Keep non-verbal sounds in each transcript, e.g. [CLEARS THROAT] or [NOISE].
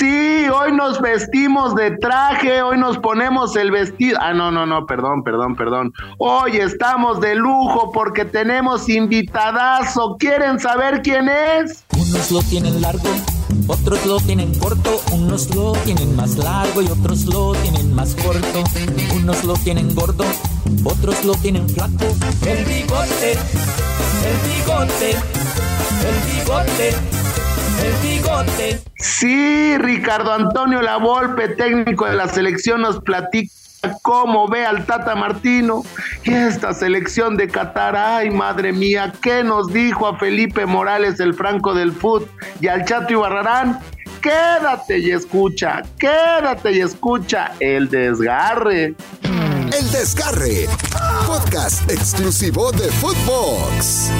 Sí, hoy nos vestimos de traje, hoy nos ponemos el vestido. Ah, no, no, no, perdón, perdón, perdón. Hoy estamos de lujo porque tenemos invitadazo. ¿Quieren saber quién es? Unos lo tienen largo, otros lo tienen corto, unos lo tienen más largo y otros lo tienen más corto. Unos lo tienen gordo, otros lo tienen flaco. El bigote, el bigote, el bigote el bigote. Sí, Ricardo Antonio Lavolpe, técnico de la selección, nos platica cómo ve al Tata Martino y esta selección de Qatar. Ay, madre mía, ¿qué nos dijo a Felipe Morales, el franco del fútbol, y al Chato Ibarrarán? Quédate y escucha, quédate y escucha el desgarre. El desgarre, podcast exclusivo de Footbox.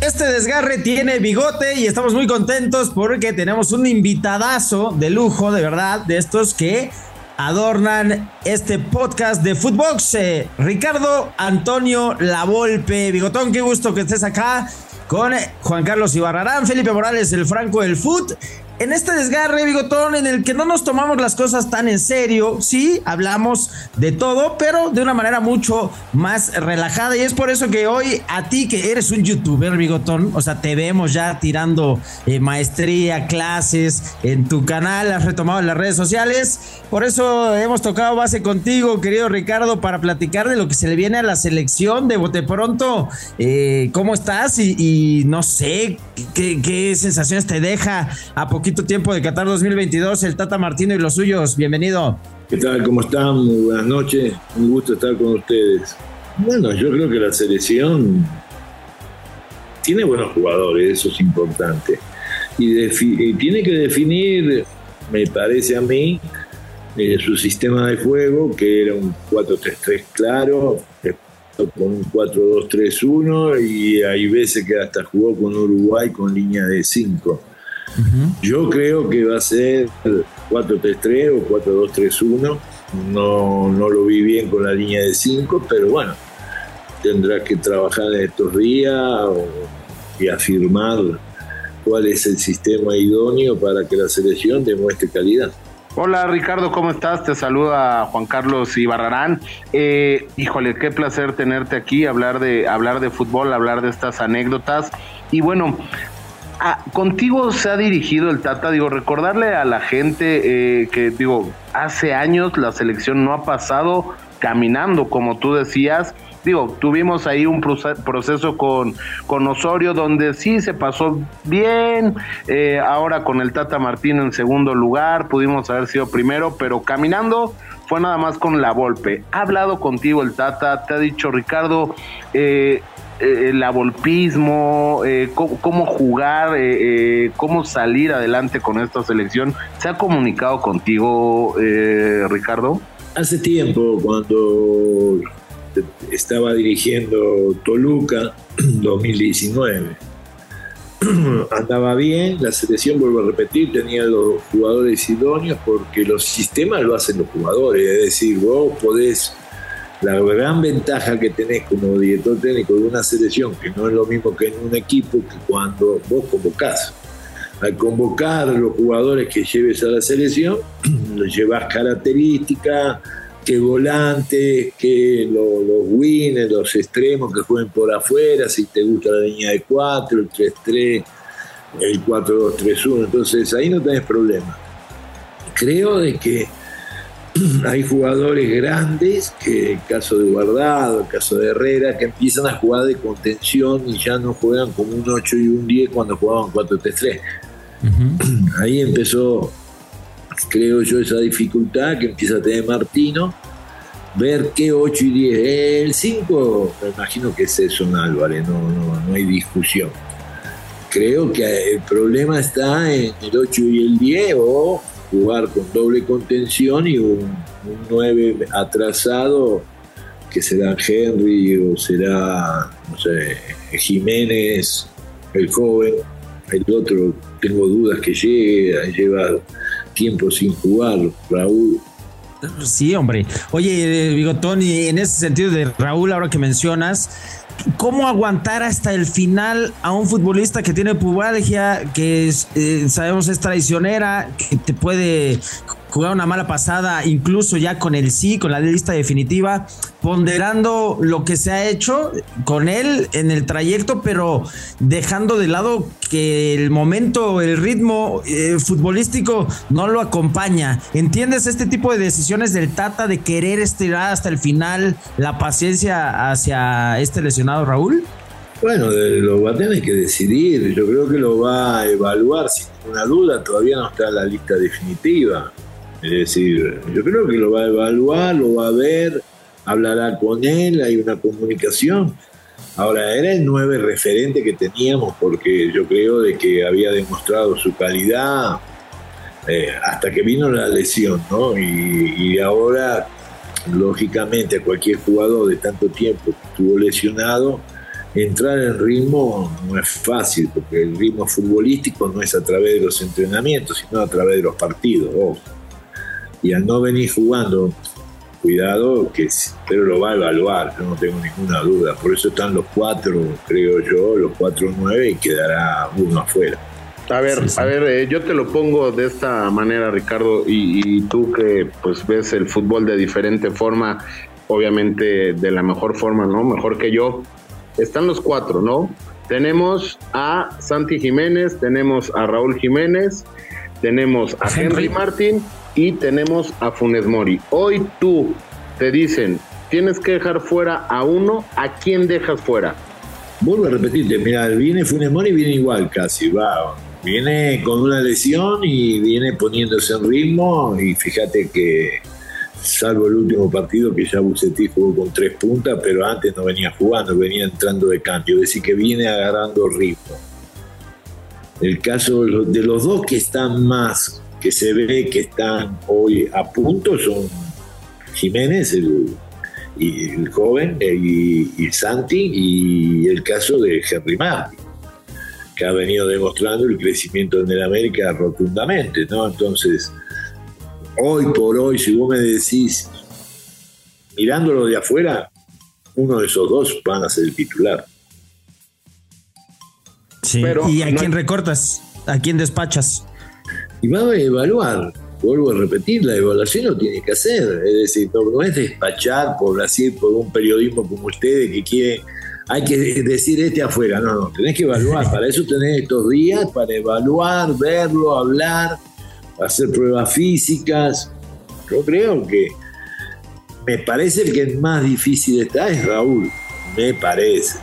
Este desgarre tiene bigote y estamos muy contentos porque tenemos un invitadazo de lujo, de verdad, de estos que adornan este podcast de Footbox. Ricardo Antonio Lavolpe, Bigotón, qué gusto que estés acá con Juan Carlos Ibarrarán, Felipe Morales, el Franco del Foot en este desgarre, Bigotón, en el que no nos tomamos las cosas tan en serio, sí, hablamos de todo, pero de una manera mucho más relajada. Y es por eso que hoy a ti, que eres un youtuber, Bigotón, o sea, te vemos ya tirando eh, maestría, clases en tu canal, has retomado las redes sociales. Por eso hemos tocado base contigo, querido Ricardo, para platicar de lo que se le viene a la selección de Bote Pronto. Eh, ¿Cómo estás? Y, no sé, ¿qué, ¿qué, sensaciones te deja a poquito tiempo de Qatar 2022, el Tata Martino y los suyos. Bienvenido. ¿Qué tal? ¿Cómo están? Muy buenas noches. Un gusto estar con ustedes. Bueno, yo creo que la selección tiene buenos jugadores, eso es importante. Y, tiene que definir, me parece a mí, eh, su sistema de juego, que era un 4-3-3 claro, con un 4-2-3-1 y hay veces que hasta jugó con Uruguay con línea de 5. Yo creo que va a ser 4-3-3 o 4-2-3-1. No, no lo vi bien con la línea de 5, pero bueno, tendrá que trabajar en estos días y afirmar cuál es el sistema idóneo para que la selección demuestre calidad. Hola Ricardo, ¿cómo estás? Te saluda Juan Carlos Ibarrarán. Eh, híjole, qué placer tenerte aquí, hablar de, hablar de fútbol, hablar de estas anécdotas. Y bueno, Ah, contigo se ha dirigido el Tata, digo, recordarle a la gente eh, que, digo, hace años la selección no ha pasado caminando, como tú decías. Digo, tuvimos ahí un proceso con, con Osorio donde sí se pasó bien, eh, ahora con el Tata Martín en segundo lugar, pudimos haber sido primero, pero caminando fue nada más con la golpe. Ha hablado contigo el Tata, te ha dicho Ricardo, eh, el abolpismo, eh, cómo, jugar, eh, cómo salir adelante con esta selección. ¿Se ha comunicado contigo, Ricardo? Hace tiempo, cuando estaba dirigiendo Toluca, [CLEARS THROAT] 2019, [CLEARS THROAT] andaba bien, la selección, vuelvo a repetir, tenía los jugadores idóneos porque los sistemas lo hacen los jugadores, es decir, vos podés la gran ventaja que tenés como director técnico de una selección, que no es lo mismo que en un equipo, que cuando vos convocás. Al convocar los jugadores que lleves a la selección, [CLEARS THROAT] llevas características, que volantes, que los, los winners, los extremos que jueguen por afuera, si te gusta la línea de 4, el 3-3, el 4-2-3-1, entonces ahí no tenés problema. Creo de que [CLEARS THROAT] hay jugadores grandes, que el caso de Guardado, el caso de Herrera, que empiezan a jugar de contención y ya no juegan como un 8 y un 10 cuando jugaban 4-3-3. [CLEARS THROAT] Ahí empezó, creo yo, esa dificultad que empieza a tener Martino, ver qué 8 y 10. El 5, me imagino que es eso, Álvarez, no, no, no hay discusión. Creo que el problema está en el 8 y el 10 o jugar con doble contención y un, 9 atrasado que será Henry o será, no sé, Jiménez, el joven. El otro, tengo dudas que llegue, lleva tiempo sin jugar, Raúl. Sí, hombre. Oye, Bigotón, y en ese sentido de Raúl, ahora que mencionas, ¿Cómo aguantar hasta el final a un futbolista que tiene pubalgia, que eh, sabemos es traicionera, que te puede jugar una mala pasada, incluso ya con el sí, con la lista definitiva, ponderando lo que se ha hecho con él en el trayecto, pero dejando de lado que el momento, el ritmo eh, futbolístico no lo acompaña. ¿Entiendes este tipo de decisiones del Tata de querer estirar hasta el final la paciencia hacia este lesionado Raúl? Bueno, lo va a tener que decidir. Yo creo que lo va a evaluar sin ninguna duda. Todavía no está la lista definitiva. Es decir, yo creo que lo va a evaluar, lo va a ver, hablará con él, hay una comunicación. Ahora, era el nueve referente que teníamos porque yo creo de que había demostrado su calidad eh, hasta que vino la lesión, ¿no? Y, ahora, lógicamente, a cualquier jugador de tanto tiempo que estuvo lesionado, entrar en ritmo no es fácil, porque el ritmo futbolístico no es a través de los entrenamientos, sino a través de los partidos. Ojo y al no venir jugando, cuidado, que pero lo va a evaluar, yo no tengo ninguna duda. Por eso están los cuatro, creo yo, los cuatro nueve y quedará uno afuera. A ver, a ver, eh, yo te lo pongo de esta manera, Ricardo, y, tú que pues ves el fútbol de diferente forma, obviamente de la mejor forma, ¿no? Mejor que yo. Están los cuatro, ¿no? Tenemos a Santi Jiménez, tenemos a Raúl Jiménez, tenemos a Henry Martín y tenemos a Funes Mori. Hoy tú te dicen, tienes que dejar fuera a uno, ¿a quién dejas fuera? Vuelvo a repetirte, mira, viene Funes Mori, viene igual casi, va. Viene con una lesión y viene poniéndose en ritmo y fíjate que salvo el último partido que ya Bucetí jugó con tres puntas, pero antes no venía jugando, venía entrando de cambio, es decir, que viene agarrando ritmo. El caso de los dos que están más que se ve que están hoy a punto son Jiménez, el, y el joven, eh, y, Santi, y el caso de Henry Martin, que ha venido demostrando el crecimiento en el América rotundamente, ¿no? Entonces, hoy por hoy, si vos me decís, mirándolo de afuera, uno de esos dos van a ser el titular. Sí. ¿Y a quién recortas? ¿A quién despachas? Y va a evaluar. Vuelvo a repetir, la evaluación lo tiene que hacer. Es decir, no, es despachar por así, por un periodismo como ustedes que quiere, hay que decir este afuera. No, no, tenés que evaluar. [LAUGHS] Para eso tenés estos días, para evaluar, verlo, hablar, hacer pruebas físicas. Yo creo que me parece que el más difícil está es Raúl, me parece.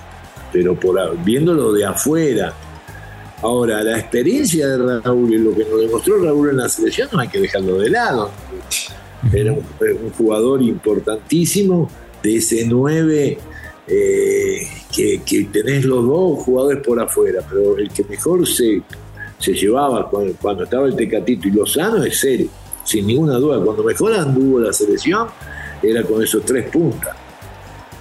Pero por viéndolo de afuera, Ahora, la experiencia de Raúl y lo que nos demostró Raúl en la selección no hay que dejarlo de lado. Era un, jugador importantísimo de ese 9 eh, que, tenés los dos jugadores por afuera, pero el que mejor se, se llevaba cuando, estaba el Tecatito y Lozano es él, sin ninguna duda. Cuando mejor anduvo la selección era con esos tres puntas.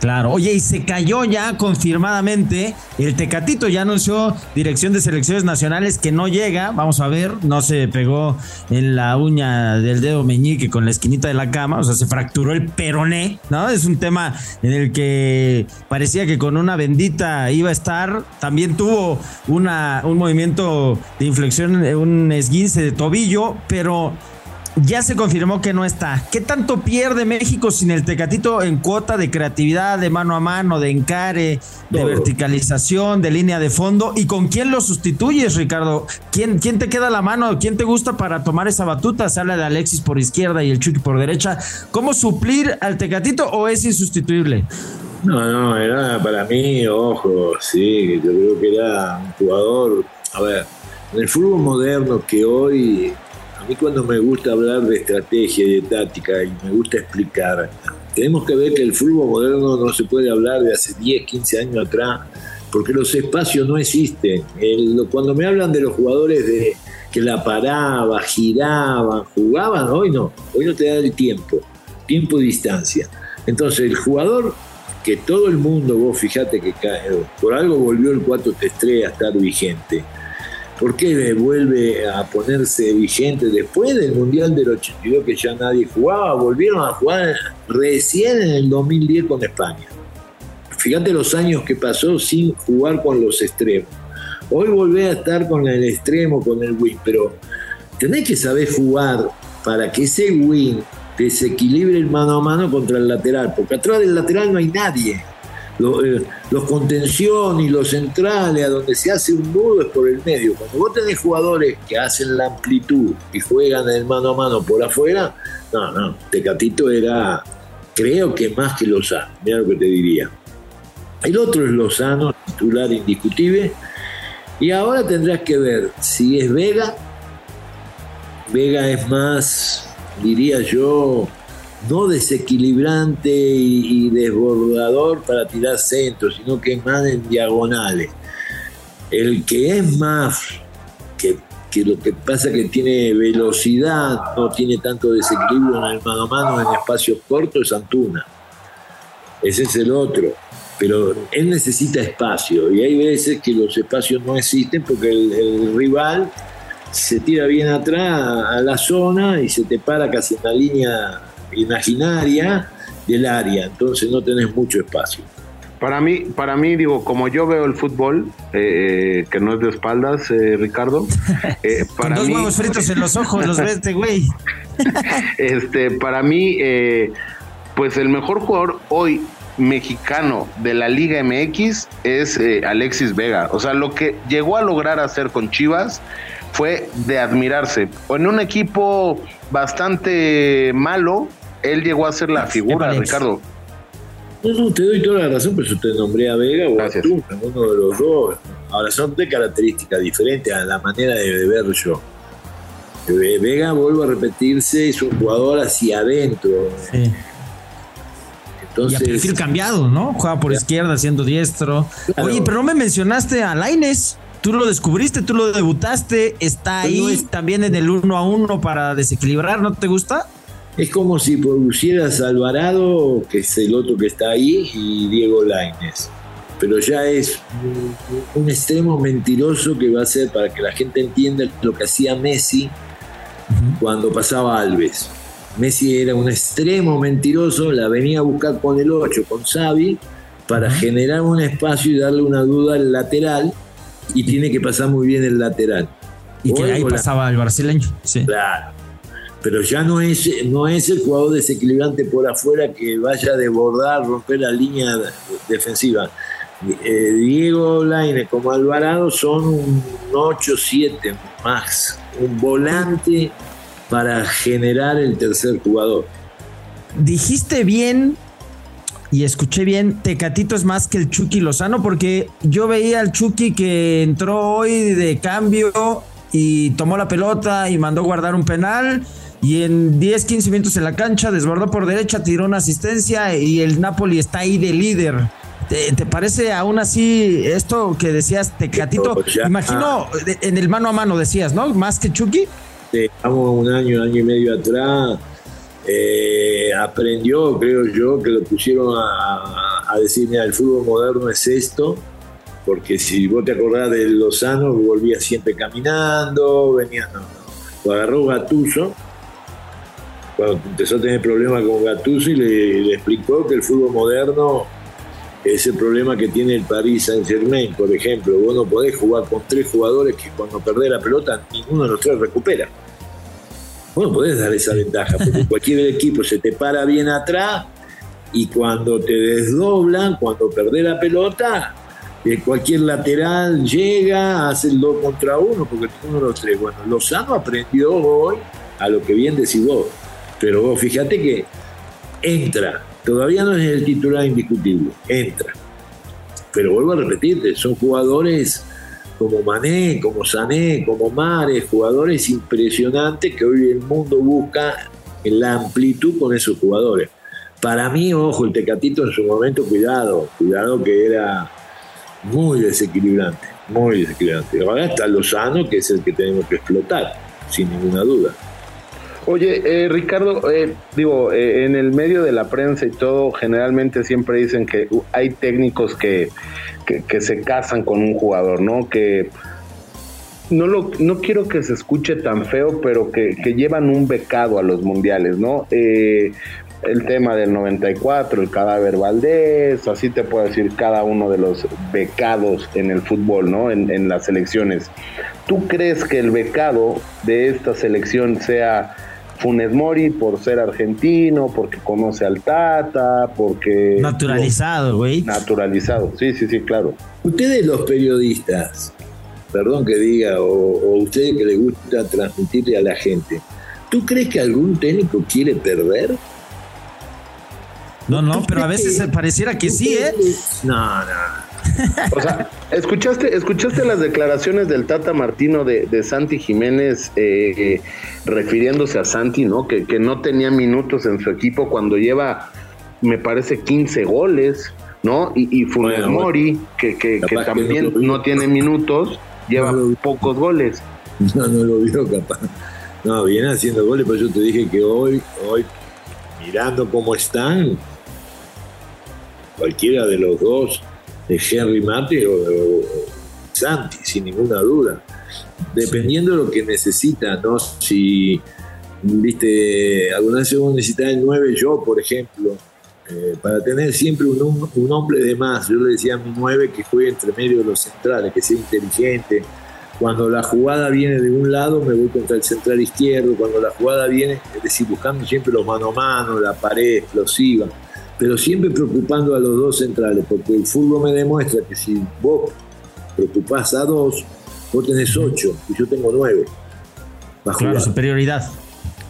Claro, oye, y se cayó ya confirmadamente. El Tecatito ya anunció Dirección de Selecciones Nacionales que no llega. Vamos a ver, no se pegó en la uña del dedo meñique con la esquinita de la cama, o sea, se fracturó el peroné, ¿no? Es un tema en el que parecía que con una bendita iba a estar. También tuvo una, un movimiento de inflexión, un esguince de tobillo, pero ya se confirmó que no está. ¿Qué tanto pierde México sin el Tecatito en cuota de creatividad, de mano a mano, de encare, de verticalización, de línea de fondo? ¿Y con quién lo sustituyes, Ricardo? ¿Quién, quién te queda la mano? ¿Quién te gusta para tomar esa batuta? Se habla de Alexis por izquierda y el Chucky por derecha. ¿Cómo suplir al Tecatito o es insustituible? No, no, era para mí, ojo, sí, yo creo que era un jugador. A ver, en el fútbol moderno que hoy a mí cuando me gusta hablar de estrategia y de táctica y me gusta explicar, tenemos que ver que el fútbol moderno no se puede hablar de hace 10, 15 años atrás, porque los espacios no existen. cuando me hablan de los jugadores de, que la paraban, giraban, jugaban, hoy no, hoy no te da el tiempo, tiempo y distancia. Entonces el jugador que todo el mundo, vos fijate que por algo volvió el 4 3 a estar vigente ¿Por qué vuelve a ponerse vigente después del Mundial del 82 que ya nadie jugaba? Volvieron a jugar recién en el 2010 con España. fíjate los años que pasó sin jugar con los extremos. Hoy volvé a estar con el extremo, con el wing, pero tenés que saber jugar para que ese wing desequilibre el mano a mano contra el lateral, porque atrás del lateral no hay nadie. Eh, los, contención y los centrales, a donde se hace un nudo es por el medio. Cuando vos tenés jugadores que hacen la amplitud y juegan el mano a mano por afuera, no, no, Tecatito era, creo que más que Lozano, mira lo que te diría. El otro es Lozano, titular indiscutible, y ahora tendrás que ver si es Vega. Vega es más, diría yo, no desequilibrante y, desbordador para tirar centros, sino que es más en diagonales. El que es más, que, lo que pasa que tiene velocidad, no tiene tanto desequilibrio en el mano a mano en espacios cortos, es Antuna. Ese es el otro. Pero él necesita espacio y hay veces que los espacios no existen porque el rival se tira bien atrás a la zona y se te para casi en la línea imaginaria del área, entonces no tenés mucho espacio. Para mí, para mí, digo, como yo veo el fútbol, eh, que no es de espaldas, eh, Ricardo. [LAUGHS] Eh, para Con dos huevos fritos en los ojos, los ves este güey. [LAUGHS] este, para mí, pues el mejor jugador hoy mexicano de la Liga MX es Alexis Vega. O sea, lo que llegó a lograr hacer con Chivas fue de admirarse. En un equipo bastante malo, él llegó a ser la figura, Ricardo. No, no, te doy toda la razón, pero te nombré a Vega o a tú, uno de los dos. Ahora son de características diferentes a la manera de, ver yo. Vega, vuelvo a repetirse, es un jugador hacia adentro. Sí. Entonces, y a perfil cambiado, ¿no? Juega por izquierda, siendo diestro. Oye, pero no me mencionaste a Laines. Tú lo descubriste, tú lo debutaste, está ahí también en el uno a uno para desequilibrar, ¿no te gusta? Es como si pusieras a Alvarado, que es el otro que está ahí, y Diego Laines. Pero ya es un, extremo mentiroso que va a ser para que la gente entienda lo que hacía Messi cuando pasaba Alves. Messi era un extremo mentiroso, la venía a buscar con el 8, con Xavi, para generar un espacio y darle una duda al lateral y tiene que pasar muy bien el lateral. Y que ahí pasaba el brasileño. Sí. Claro. Pero ya no es, no es el jugador desequilibrante por afuera que vaya a desbordar, romper la línea defensiva. Eh, Diego Laine como Alvarado son un 8-7 más, un volante para generar el tercer jugador. Dijiste bien y escuché bien, Tecatito es más que el Chucky Lozano, porque yo veía al Chucky que entró hoy de cambio y tomó la pelota y mandó guardar un penal. Y en 10, 15 minutos en la cancha desbordó por derecha, tiró una asistencia y el Napoli está ahí de líder. ¿Te, parece aún así esto que decías, Tecatito? Imagino en el mano a mano decías, ¿no? Más que Chucky. Estamos un año, año y medio atrás eh, aprendió, creo yo, que lo pusieron a, a, decir, mira, el fútbol moderno es esto, porque si vos te acordás de Lozano, volvía siempre caminando, venía, no, Lo agarró Gatuso, cuando empezó a tener problemas con Gatuso y le, explicó que el fútbol moderno es el problema que tiene el Paris Saint Germain, por ejemplo. Vos no podés jugar con tres jugadores que cuando perdés la pelota ninguno de los tres recupera. Bueno, podés dar esa ventaja, porque [LAUGHS] cualquier equipo se te para bien atrás y cuando te desdoblan, cuando perdés la pelota, eh, cualquier lateral llega, hace el 2 contra 1, porque uno de los tres. Bueno, Lozano aprendió hoy a lo que bien decís vos, pero fíjate que entra, todavía no es el titular indiscutible, entra. Pero vuelvo a repetirte, son jugadores como Mané, como Sané, como Mares, jugadores impresionantes que hoy el mundo busca en la amplitud con esos jugadores. Para mí, ojo, el Tecatito en su momento, cuidado, cuidado que era muy desequilibrante, muy desequilibrante. Ahora está Lozano, que es el que tenemos que explotar, sin ninguna duda. Oye, eh, Ricardo, eh, digo, eh, en el medio de la prensa y todo, generalmente siempre dicen que hay técnicos que, que, se casan con un jugador, ¿no? Que no, lo, no quiero que se escuche tan feo, pero que, llevan un becado a los mundiales, ¿no? el tema del 94, el cadáver Valdés, así te puedo decir cada uno de los becados en el fútbol, ¿no? En, en las selecciones. ¿Tú crees que el becado de esta selección sea Funes Mori por ser argentino, porque conoce al Tata, porque... Naturalizado, güey. Naturalizado, sí, sí, sí, claro. Ustedes los periodistas, perdón que diga, o, o ustedes que les gusta transmitirle a la gente, ¿tú crees que algún técnico quiere perder? No, no, pero a veces pareciera que sí, ¿eh? No, no. O sea, ¿escuchaste, escuchaste las declaraciones del Tata Martino de, de Santi Jiménez eh, eh, refiriéndose a Santi, ¿no? Que, que no tenía minutos en su equipo cuando lleva, me parece, 15 goles, ¿no? Y, y Funes Bueno, Mori, que, que, que Capaz que también no tiene minutos, lleva No pocos goles. No, no lo vio capaz. No, viene haciendo goles, pero yo te dije que hoy, hoy, mirando cómo están, cualquiera de los dos, de Henry Mate o, Santi, sin ninguna duda. Dependiendo de lo que necesita, ¿no? Si, viste, alguna vez vos necesitas el 9, yo, por ejemplo, eh, para tener siempre un hombre de más, yo le decía a mi 9 que juegue entre medio de los centrales, que sea inteligente, cuando la jugada viene de un lado, me voy contra el central izquierdo. Cuando la jugada viene, es decir, buscando siempre los mano a mano, la pared explosiva, pero siempre preocupando a los dos centrales, porque el fútbol me demuestra que si vos preocupás a dos, vos tenés ocho y yo tengo nueve. para Claro, jugar. superioridad.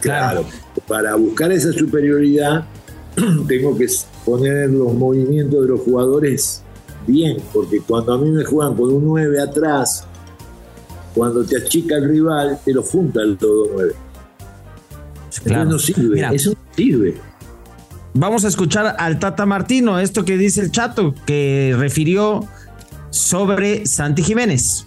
Claro, para buscar esa superioridad [CLEARS THROAT] tengo que poner los movimientos de los jugadores bien, porque cuando a mí me juegan con un 9 atrás, cuando te achica el rival, te lo junta el todo 9. Claro. no sirve, Mira, eso no sirve. Vamos a escuchar al Tata Martino, esto que dice el chato, que refirió sobre Santi Jiménez.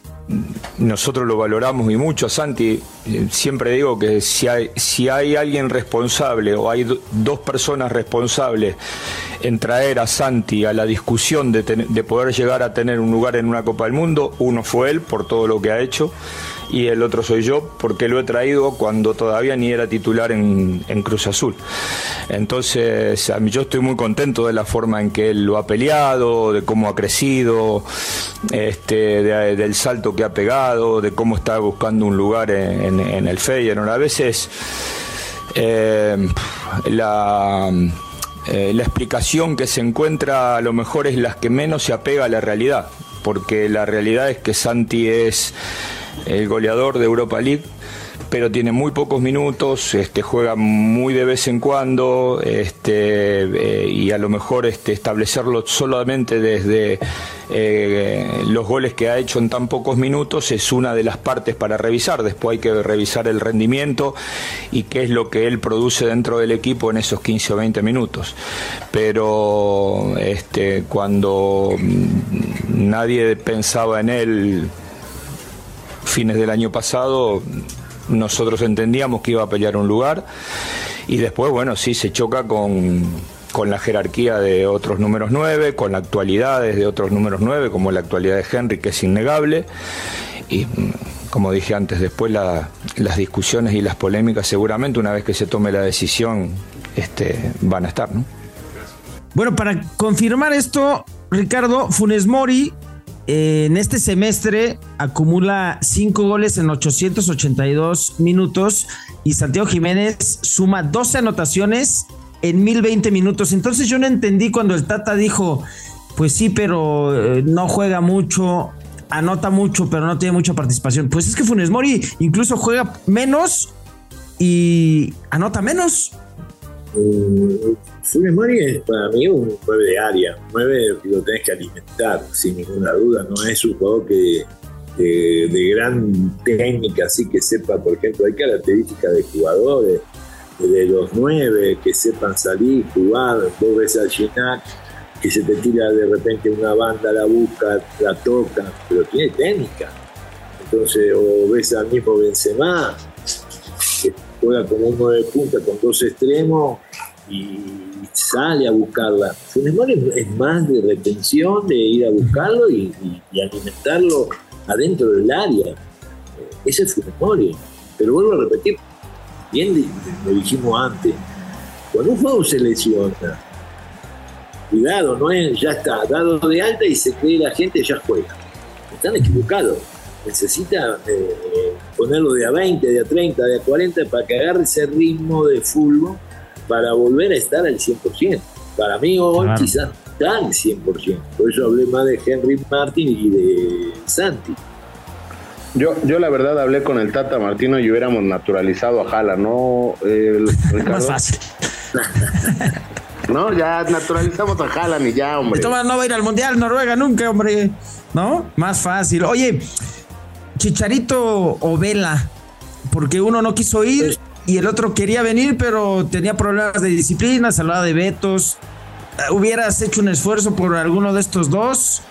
nosotros lo valoramos y mucho a Santi. Eh, Siempre digo que si hay, alguien responsable o hay do- dos personas responsables en traer a Santi a la discusión de, de poder llegar a tener un lugar en una Copa del Mundo, uno fue él por todo lo que ha hecho y el otro soy yo porque lo he traído cuando todavía ni era titular en, Cruz Azul. Entonces, a mí yo estoy muy contento de la forma en que él lo ha peleado, de cómo ha crecido, este, de- del salto que ha pegado, de cómo está buscando un lugar en, el Feyenoord. A veces eh, la, eh, la explicación que se encuentra a lo mejor es la que menos se apega a la realidad, porque la realidad es que Santi es el goleador de Europa League pero tiene muy pocos minutos, este, juega muy de vez en cuando, este, eh, y a lo mejor este, establecerlo solamente desde eh, los goles que ha hecho en tan pocos minutos es una de las partes para revisar. Después hay que revisar el rendimiento y qué es lo que él produce dentro del equipo en esos 15 o 20 minutos. Pero este, cuando mm, nadie pensaba en él fines del año pasado, nosotros entendíamos que iba a pelear un lugar y después, bueno, sí se choca con, con la jerarquía de otros números 9, con la actualidad de otros números 9, como la actualidad de Henry, que es innegable. Y como dije antes, después la- las discusiones y las polémicas seguramente una vez que se tome la decisión este, van a estar, ¿no? Bueno, para confirmar esto, Ricardo, Funes Mori en este semestre acumula 5 goles en 882 minutos y Santiago Jiménez suma 12 anotaciones en 1020 minutos. Entonces yo no entendí cuando el Tata dijo, pues sí, pero eh, no juega mucho, anota mucho, pero no tiene mucha participación. Pues es que Funes Mori incluso juega menos y anota menos. Eh, es para mí un 9 de área, un 9 que lo tenés que alimentar, sin ninguna duda. No es un jugador que de, de gran técnica, así que sepa, por ejemplo, hay características de jugadores, de los 9 que sepan salir, jugar. Vos ves al Ginac que se te tira de repente una banda, la busca, la toca, pero tiene técnica. Entonces, o ves al mismo Benzema, que juega como un 9 punta con dos extremos y sale a buscarla. Funes Mori es- es más de retención, de ir a buscarlo y, y- y alimentarlo adentro del área. Eh, Ese es Funes Mori. Pero vuelvo a repetir, bien lo dijimos antes, Cuando un juego se lesiona, cuidado, no es, ya está, dado de alta y se cree la gente ya juega. Están equivocados. Necesita eh, ponerlo de a 20, de a 30, de a 40 para que agarre ese ritmo de fútbol para volver a estar al 100%. Para mí hoy quizás está al 100%. Por eso hablé más de Henry Martin y de Santi. Yo, yo la verdad hablé con el Tata Martino y hubiéramos naturalizado a Jala, ¿no? El, [LAUGHS] Más fácil. [LAUGHS] no, ya naturalizamos a Jala y ya, hombre. Toma, no va a ir al Mundial Noruega nunca, hombre. ¿No? Más fácil. Oye, Chicharito o Vela, porque uno no quiso ir y el otro quería venir, pero tenía problemas de disciplina, se hablaba de vetos. ¿Hubieras hecho un esfuerzo por alguno de estos dos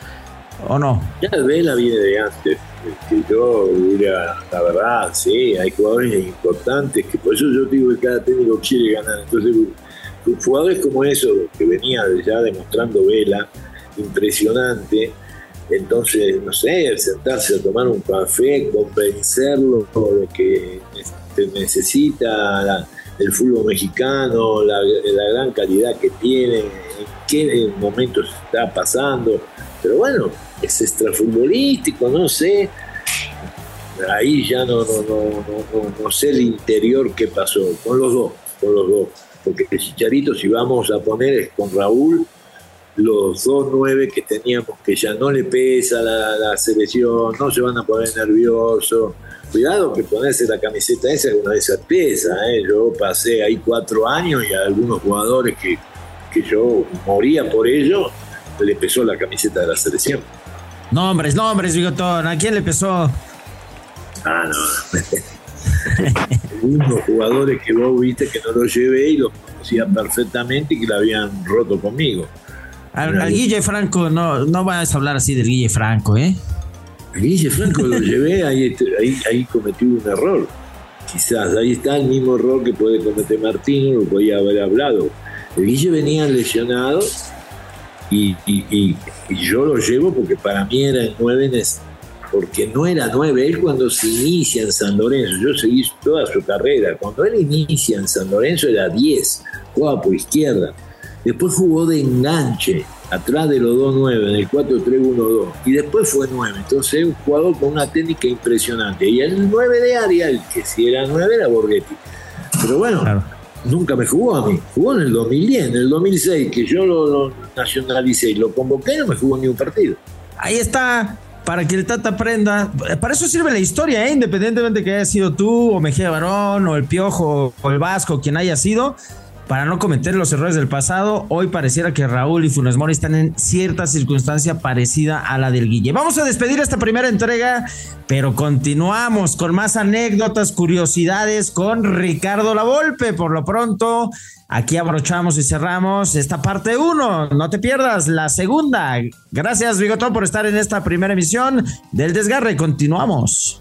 o no? Ya Vela viene de antes. Yo diría, la verdad, sí, hay jugadores importantes, que por eso yo digo que cada técnico quiere ganar. Entonces, jugadores como eso, que venía ya demostrando Vela, impresionante, entonces, no sé, sentarse a tomar un café, convencerlo de que necesita el fútbol mexicano, la, gran calidad que tiene, en qué momento está pasando. Pero bueno, es extrafutbolístico, no sé. Ahí ya no, no, no, no, sé el interior qué pasó, con los dos, con los dos. Porque el Chicharito, si vamos a poner, es con Raúl los dos nueve que teníamos que ya no le pesa la, selección, no se van a poner nerviosos. Cuidado que ponerse la camiseta esa es una de esas. ¿eh? Yo pasé ahí cuatro años y a algunos jugadores que, que yo moría por ello, le pesó la camiseta de la selección. Nombres, nombres, Bigotón. ¿A quién le pesó? Ah, no. [LAUGHS] Algunos jugadores que vos viste que no los llevé y los conocía perfectamente y que la habían roto conmigo. Al, Guille Franco, no, no vas a hablar así del Guille Franco, ¿eh? Guille Franco lo llevé, ahí, ahí, ahí cometí un error. Quizás, ahí está el mismo error que puede cometer Martín, lo podía haber hablado. El Guille venía lesionado y, y, yo lo llevo porque para mí era el 9 porque no era 9. Él cuando se inicia en San Lorenzo, yo seguí toda su carrera, cuando él inicia en San Lorenzo era 10, jugaba por izquierda. Después jugó de enganche, atrás de los 2-9, en el 4-3-1-2. Y después fue 9. Entonces es un jugador con una técnica impresionante. Y el 9 de área, el que si era 9 era Borghetti. Pero bueno, nunca me jugó a mí. Jugó en el 2010, en el 2006, que yo lo, nacionalicé y lo convoqué, no me jugó ni un partido. Ahí está para que el Tata aprenda. Para eso sirve la historia, ¿eh? independientemente que haya sido tú, o Mejía Barón, o el Piojo, o el Vasco, quien haya sido para no cometer los errores del pasado, hoy pareciera que Raúl y Funes Mori están en cierta circunstancia parecida a la del Guille. Vamos a despedir esta primera entrega, pero continuamos con más anécdotas, curiosidades con Ricardo Lavolpe. Por lo pronto, aquí abrochamos y cerramos esta parte 1. No te pierdas la segunda. Gracias, Bigotón, por estar en esta primera emisión del Desgarre. Continuamos.